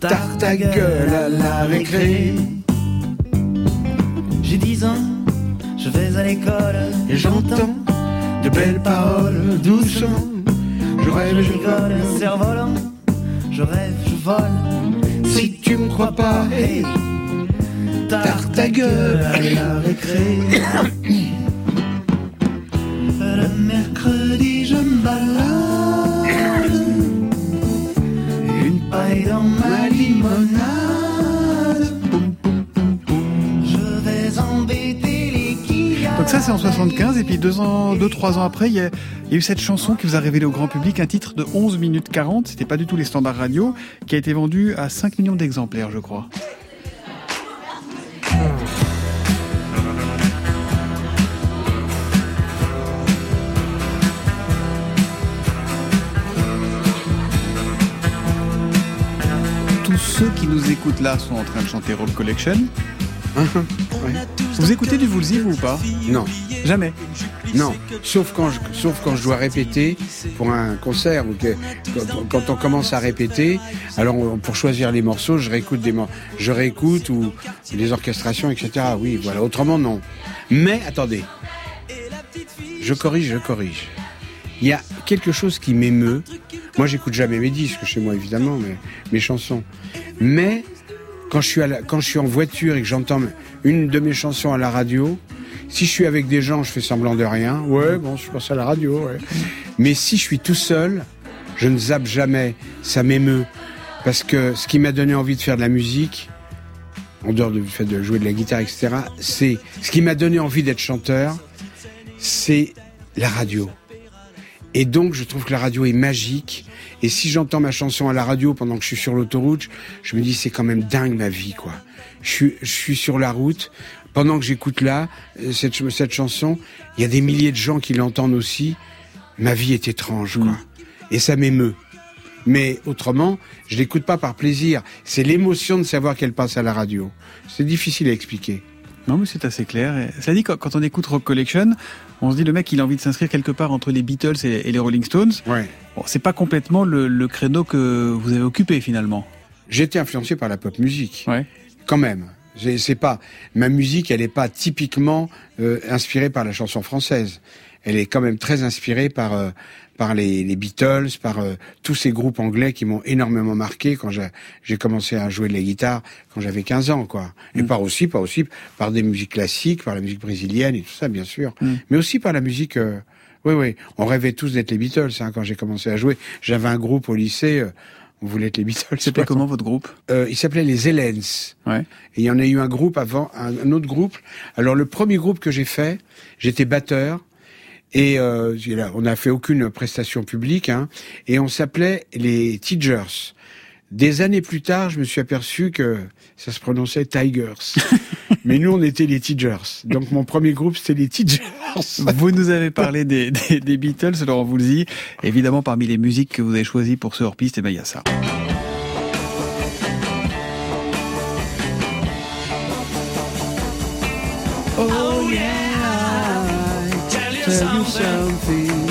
tarte ta gueule à la récré. J'ai 10 ans, je vais à l'école et j'entends de belles paroles doucement. Je rêve, je rigole, cerf-volant. Je rêve, je vole. Si tu me crois pas, hey, tarte ta gueule à la récré. Le mercredi, je me balade. Une paille dans ma limonade. Je vais embêter les. Donc ça c'est en 75 et puis deux ans, deux trois ans après, il y, a, il y a eu cette chanson qui vous a révélé au grand public un titre de 11 minutes 40. C'était pas du tout les standards radio, qui a été vendu à 5 millions d'exemplaires, je crois. Nous écoutent là sont en train de chanter Roll Collection. Vous écoutez du Woolsey, ou pas? Non. Jamais. Non, sauf quand je, sauf quand je dois répéter pour un concert ou que quand, on commence à répéter, alors on- pour choisir les morceaux, je réécoute des je réécoute ou les orchestrations, etc. Oui, voilà. Autrement, non. Mais attendez, je corrige, je corrige. Il y a quelque chose qui m'émeut. Moi, j'écoute jamais mes disques chez moi, évidemment, mais mes chansons. Mais quand je suis en voiture et que j'entends une de mes chansons à la radio, si je suis avec des gens, je fais semblant de rien. Ouais, bon, je passe à la radio. ouais. Mais si je suis tout seul, je ne zappe jamais. Ça m'émeut parce que ce qui m'a donné envie de faire de la musique, en dehors du fait de jouer de la guitare, etc., c'est ce qui m'a donné envie d'être chanteur, c'est la radio. Et donc, je trouve que la radio est magique. Et si j'entends ma chanson à la radio pendant que je suis sur l'autoroute, je me dis, c'est quand même dingue ma vie, quoi. Je suis, je suis sur la route. Pendant que j'écoute là, euh, cette, cette chanson, il y a des milliers de gens qui l'entendent aussi. Ma vie est étrange, quoi. Et ça m'émeut. Mais autrement, je l'écoute pas par plaisir. C'est l'émotion de savoir qu'elle passe à la radio. C'est difficile à expliquer. Non, mais c'est assez clair. Et Ça dit, quand on écoute Rock Collection, on se dit le mec, il a envie de s'inscrire quelque part entre les Beatles et, les Rolling Stones. Ouais. Bon, c'est pas complètement le, le créneau que vous avez occupé finalement. J'ai été influencé par la pop musique. Ouais. Quand même. C'est pas ma musique, elle n'est pas typiquement euh, inspirée par la chanson française. Elle est quand même très inspirée par euh, par les, les Beatles, par euh, tous ces groupes anglais qui m'ont énormément marqué quand j'ai commencé à jouer de la guitare quand j'avais 15 ans, quoi. Et par aussi, par aussi par des musiques classiques, par la musique brésilienne et tout ça, bien sûr, mais aussi par la musique. euh, oui, oui, on rêvait tous d'être les Beatles hein, quand j'ai commencé à jouer. J'avais un groupe au lycée. euh, on voulait être les Beatles. C'était comment votre groupe? Euh, Il s'appelait les Helens. Ouais. Et il y en a eu un groupe avant, un, un autre groupe. Alors le premier groupe que j'ai fait, j'étais batteur. Et euh, on n'a fait aucune prestation publique. Hein, et on s'appelait les Tigers. Des années plus tard, je me suis aperçu que ça se prononçait Tigers. Mais nous, on était les Tigers. Donc mon premier groupe, c'était les Tigers. Vous nous avez parlé des, des, des Beatles, Laurent Voulzy. Évidemment, parmi les musiques que vous avez choisies pour ce hors-piste, eh ben, il y a ça. Oh yeah, tell you something.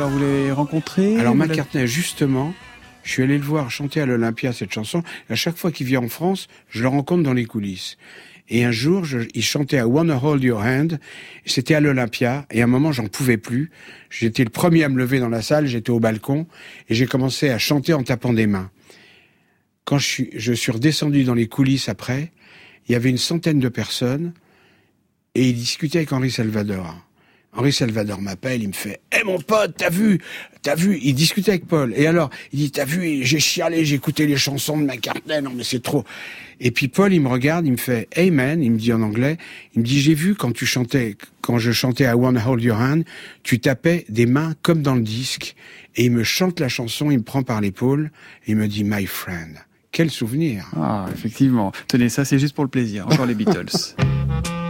Alors vous l'avez rencontré Alors McCartney, justement, je suis allé le voir chanter à l'Olympia cette chanson. Et à chaque fois qu'il vient en France, je le rencontre dans les coulisses. Et un jour, je- il chantait à Wanna Hold Your Hand. C'était à l'Olympia. Et à un moment, j'en pouvais plus. J'étais le premier à me lever dans la salle. J'étais au balcon. Et j'ai commencé à chanter en tapant des mains. Quand je suis, je suis redescendu dans les coulisses après, il y avait une centaine de personnes. Et il discutait avec Henri Salvador. Henri Salvador m'appelle, il me fait "Eh mon pote, t'as vu T'as vu Il discutait avec Paul. Et alors, il dit "T'as vu J'ai chialé, j'ai écouté les chansons de McCartney. Non mais c'est trop." Et puis Paul, il me regarde, il me fait "Hey man", il me dit en anglais, il me dit "J'ai vu quand tu chantais quand je chantais I Wanna Hold Your Hand, tu tapais des mains comme dans le disque." Et il me chante la chanson, il me prend par l'épaule et il me dit "My friend." Quel souvenir Ah, effectivement. Tenez, ça c'est juste pour le plaisir. Encore les Beatles.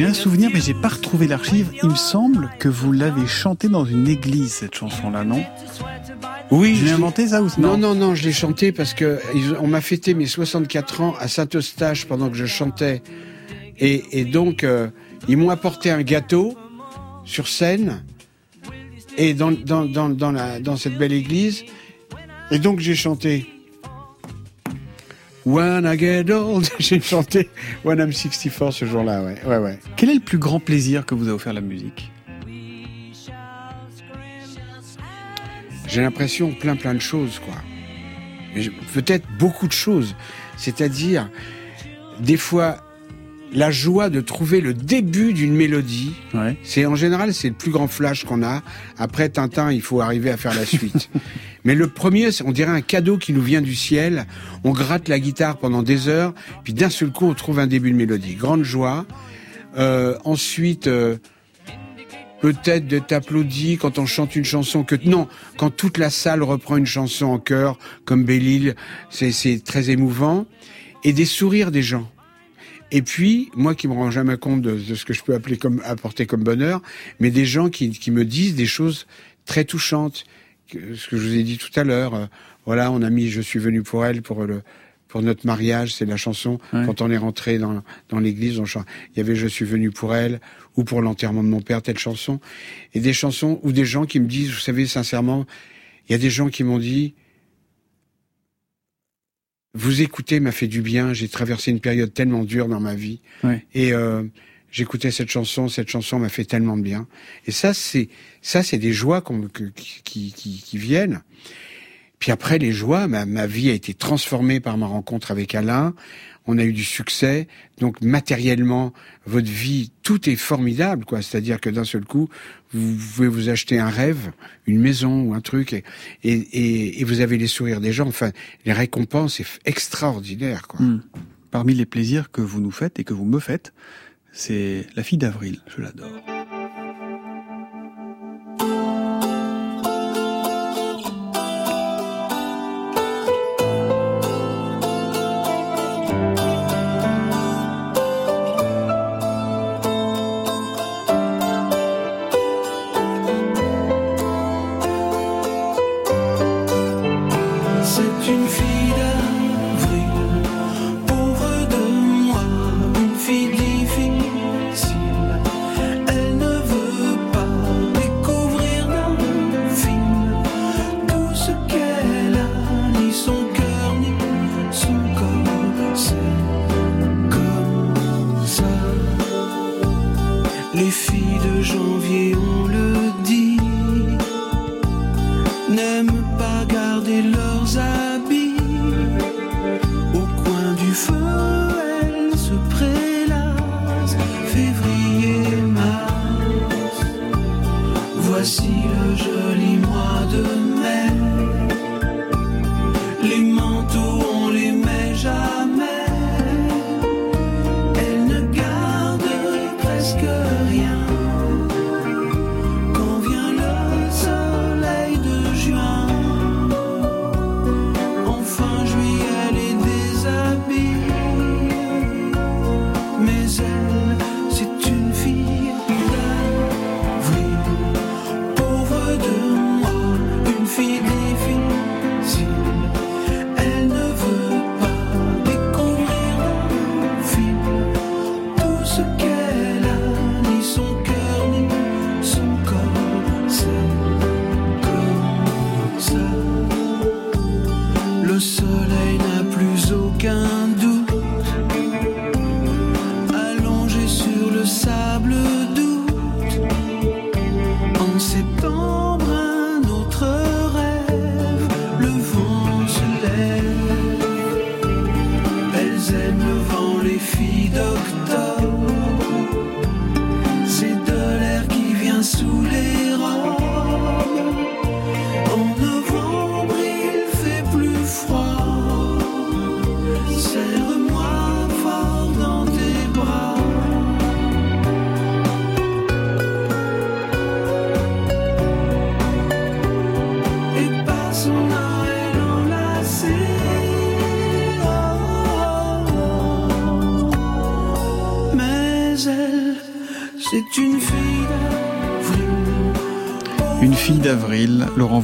J'ai un souvenir mais j'ai pas retrouvé l'archive. Il me semble que vous l'avez chanté dans une église cette chanson-là, non? Oui, Je l'ai je- inventé ça ou Non, non, non, je l'ai chanté parce que on m'a fêté mes 64 ans à Saint-Eustache pendant que je chantais. Et, et donc, euh, ils m'ont apporté un gâteau sur scène et dans, dans, dans, dans, la, dans cette belle église. Et donc, j'ai chanté. When I get old, j'ai chanté When I'm 64 ce jour-là, ouais, ouais, ouais. Quel est le plus grand plaisir que vous a offert la musique? J'ai l'impression plein plein de choses, quoi. Peut-être beaucoup de choses. C'est-à-dire, des fois, la joie de trouver le début d'une mélodie. C'est en général, c'est le plus grand flash qu'on a. Après Tintin, il faut arriver à faire la suite. Mais le premier, on dirait un cadeau qui nous vient du ciel. On gratte la guitare pendant des heures, puis d'un seul coup, on trouve un début de mélodie. Grande joie. Euh, ensuite, euh, peut-être d'être applaudi quand on chante une chanson que non, quand toute la salle reprend une chanson en chœur, comme Belle-Île, c'est, très émouvant, et des sourires des gens. Et puis, moi qui me rends jamais compte de, de ce que je peux appeler comme apporter comme bonheur, mais des gens qui, qui me disent des choses très touchantes, ce que je vous ai dit tout à l'heure. euh, voilà, on a mis "Je suis venu pour elle" pour le pour notre mariage, c'est la chanson. Quand on est rentré dans, dans l'église, on chante. Il y avait Je suis venu pour elle, ou pour l'enterrement de mon père, telle chanson. Et des chansons, ou des gens qui me disent, vous savez, sincèrement, il y a des gens qui m'ont dit, vous écouter m'a fait du bien. J'ai traversé une période tellement dure dans ma vie. Ouais. Et euh, j'écoutais cette chanson, cette chanson m'a fait tellement de bien. Et ça, c'est ça, c'est des joies que- qui, qui, qui viennent. Puis après, les joies, ma, ma vie a été transformée par ma rencontre avec Alain. On a eu du succès. Donc matériellement, votre vie, tout est formidable, quoi. C'est-à-dire que d'un seul coup, vous pouvez vous acheter un rêve, une maison ou un truc, et, et, et, et vous avez les sourires des gens. Enfin, les récompenses, c'est extraordinaire, quoi. Hmm. Parmi les plaisirs que vous nous faites et que vous me faites, c'est la fille d'avril. Je l'adore.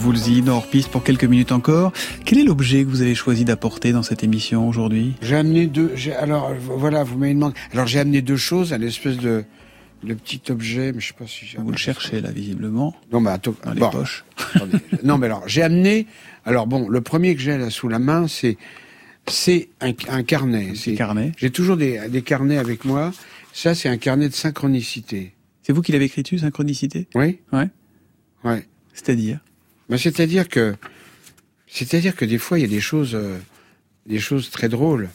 Voulzy, dans Hors-Piste pour quelques minutes encore. Quel est l'objet que vous avez choisi d'apporter dans cette émission aujourd'hui? J'ai amené deux. Alors voilà, vous m'avez demandé. Alors j'ai amené deux choses, un espèce de le petit objet, mais je sais pas si j'ai. Vous le cherchez là, visiblement. Non, mais attends, Dans les bon, poches. non, mais alors j'ai amené. Alors bon, le premier que j'ai là sous la main, c'est c'est un, un carnet. C'est carnet. J'ai toujours des, des carnets avec moi. Ça, c'est un carnet de synchronicité. C'est vous qui l'avez écrit dessus, synchronicité? Oui. Ouais. Ouais. C'est-à-dire? Ben, c'est-à-dire que, c'est-à-dire que des fois il y a des choses, euh, des choses très drôles.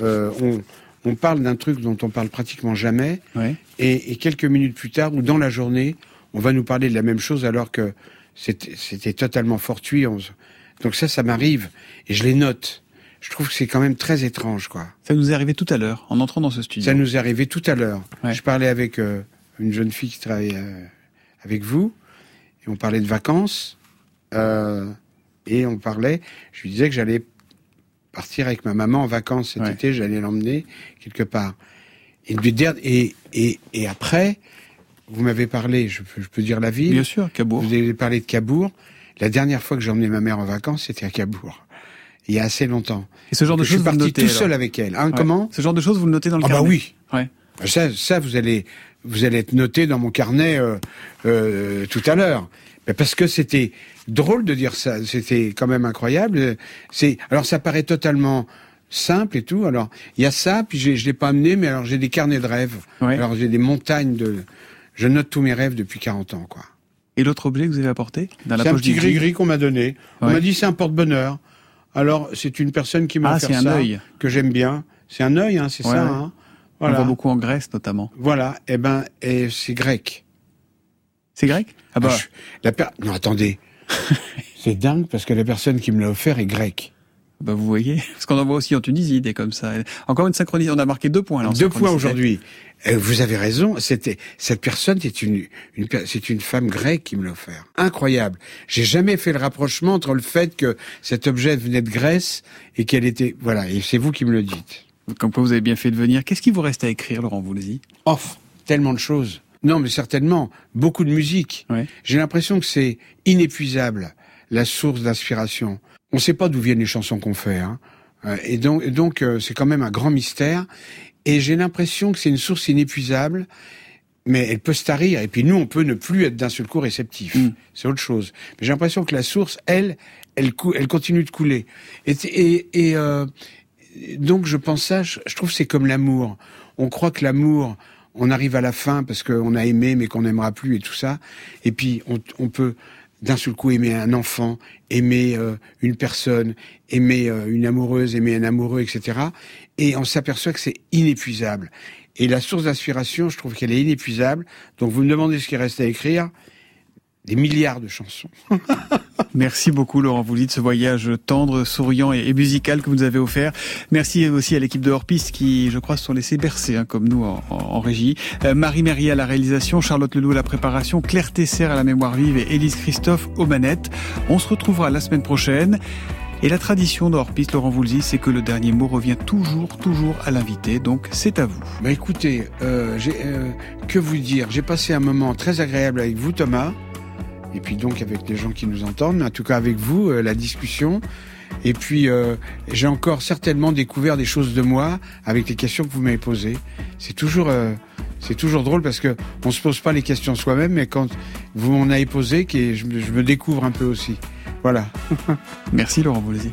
Euh, on, on parle d'un truc dont on parle pratiquement jamais, Ouais. et, et quelques minutes plus tard ou dans la journée, on va nous parler de la même chose alors que c'était c'était totalement fortuit. On Donc ça, ça m'arrive et je les note. Je trouve que c'est quand même très étrange, quoi. Ça nous est arrivé tout à l'heure, en entrant dans ce studio. Ça nous est arrivé tout à l'heure. Ouais. Je parlais avec euh, une jeune fille qui travaille euh, avec vous, et on parlait de vacances, euh, et on parlait, je lui disais que j'allais partir avec ma maman en vacances cet Ouais. été, j'allais l'emmener quelque part. Et, lui dire- et, et, et après, vous m'avez parlé, je peux, je peux dire la ville Bien sûr, Cabourg. Vous avez parlé de Cabourg. La dernière fois que j'ai emmené ma mère en vacances, c'était à Cabourg. Il y a assez longtemps. Et ce genre de je suis choses, vous le parti notez, tout alors seul avec elle. Hein, Ouais. Comment Ce genre de choses, vous le notez dans le Ah bah carnet oui. Ouais. Ça, ça, vous allez, vous allez être noté dans mon carnet euh, euh, tout à l'heure. Mais Parce que c'était drôle de dire ça. C'était quand même incroyable. C'est alors ça paraît totalement simple et tout. Alors, il y a ça, puis je l'ai pas amené, mais alors j'ai des carnets de rêves. Ouais. Alors, j'ai des montagnes de... Je note tous mes rêves depuis 40 ans, quoi. Et l'autre objet que vous avez apporté dans la C'est un poche petit du jean gris-gris qu'on m'a donné. On Ouais. m'a dit c'est un porte-bonheur. Alors, c'est une personne qui m'a Ah, un ça, œil. que j'aime bien. C'est un œil, hein, c'est Ouais, ça. Hein. On Voilà. voit beaucoup en Grèce notamment. Voilà. Eh ben, et c'est grec. C'est grec? Ah bah. Je- la per- Non, attendez. c'est dingue parce que la personne qui me l'a offert est grecque. Bah vous voyez, parce qu'on en voit aussi en Tunisie des comme ça. Encore une synchronisation, on a marqué deux points là. Deux synchronicité. aujourd'hui. Euh, vous avez raison. C'était cette personne est une, une c'est une femme grecque qui me l'a offert. Incroyable. J'ai jamais fait le rapprochement entre le fait que cet objet venait de Grèce et qu'elle était voilà. Et c'est vous qui me le dites. Comme quoi vous avez bien fait de venir. Qu'est-ce qui vous reste à écrire, Laurent? Voulzy Off, tellement de choses. Non, mais certainement beaucoup de musique. J'ai l'impression que c'est inépuisable la source d'inspiration. On ne sait pas d'où viennent les chansons qu'on fait, hein. Euh, et donc, et donc euh, c'est quand même un grand mystère. Et j'ai l'impression que c'est une source inépuisable, mais elle peut se tarir. Et puis nous, on peut ne plus être d'un seul coup réceptif. C'est autre chose. Mais j'ai l'impression que la source, elle, elle, cou- elle continue de couler. Et, et, et, euh, donc je pense ça, je, je trouve que c'est comme l'amour. On croit que l'amour, on arrive à la fin parce qu'on a aimé mais qu'on n'aimera plus et tout ça. Et puis on, peut d'un seul coup aimer un enfant, aimer euh, une personne, aimer euh, une amoureuse, aimer un amoureux, etc. Et on s'aperçoit que c'est inépuisable. Et la source d'inspiration, je trouve qu'elle est inépuisable. Donc vous me demandez ce qui reste à écrire. Des milliards de chansons. Merci beaucoup Laurent Voulzy de ce voyage tendre, souriant et, musical que vous nous avez offert. Merci aussi à l'équipe de Hors-Piste qui, je crois, se sont laissés bercer, hein, comme nous en, en- en régie. Euh, Marie à la réalisation, Charlotte Leloup à la préparation, Claire Tesser à la mémoire vive et Élise Christophe aux manettes. On se retrouvera la semaine prochaine. Et la tradition de Hors-Piste, Laurent Voulzy, c'est que le dernier mot revient toujours, toujours à l'invité. Donc c'est à vous. Bah écoutez, euh, j'ai, euh, que vous dire? J'ai passé un moment très agréable avec vous, Thomas, et puis donc avec les gens qui nous entendent, mais en tout cas avec vous, euh, la discussion. Et puis euh, j'ai encore certainement découvert des choses de moi avec les questions que vous m'avez posées. C'est toujours, euh, c'est toujours drôle parce que on se pose pas les questions soi-même, mais quand vous m'en avez posé, je, me- je me découvre un peu aussi. Voilà. Merci Laurent Voulzy.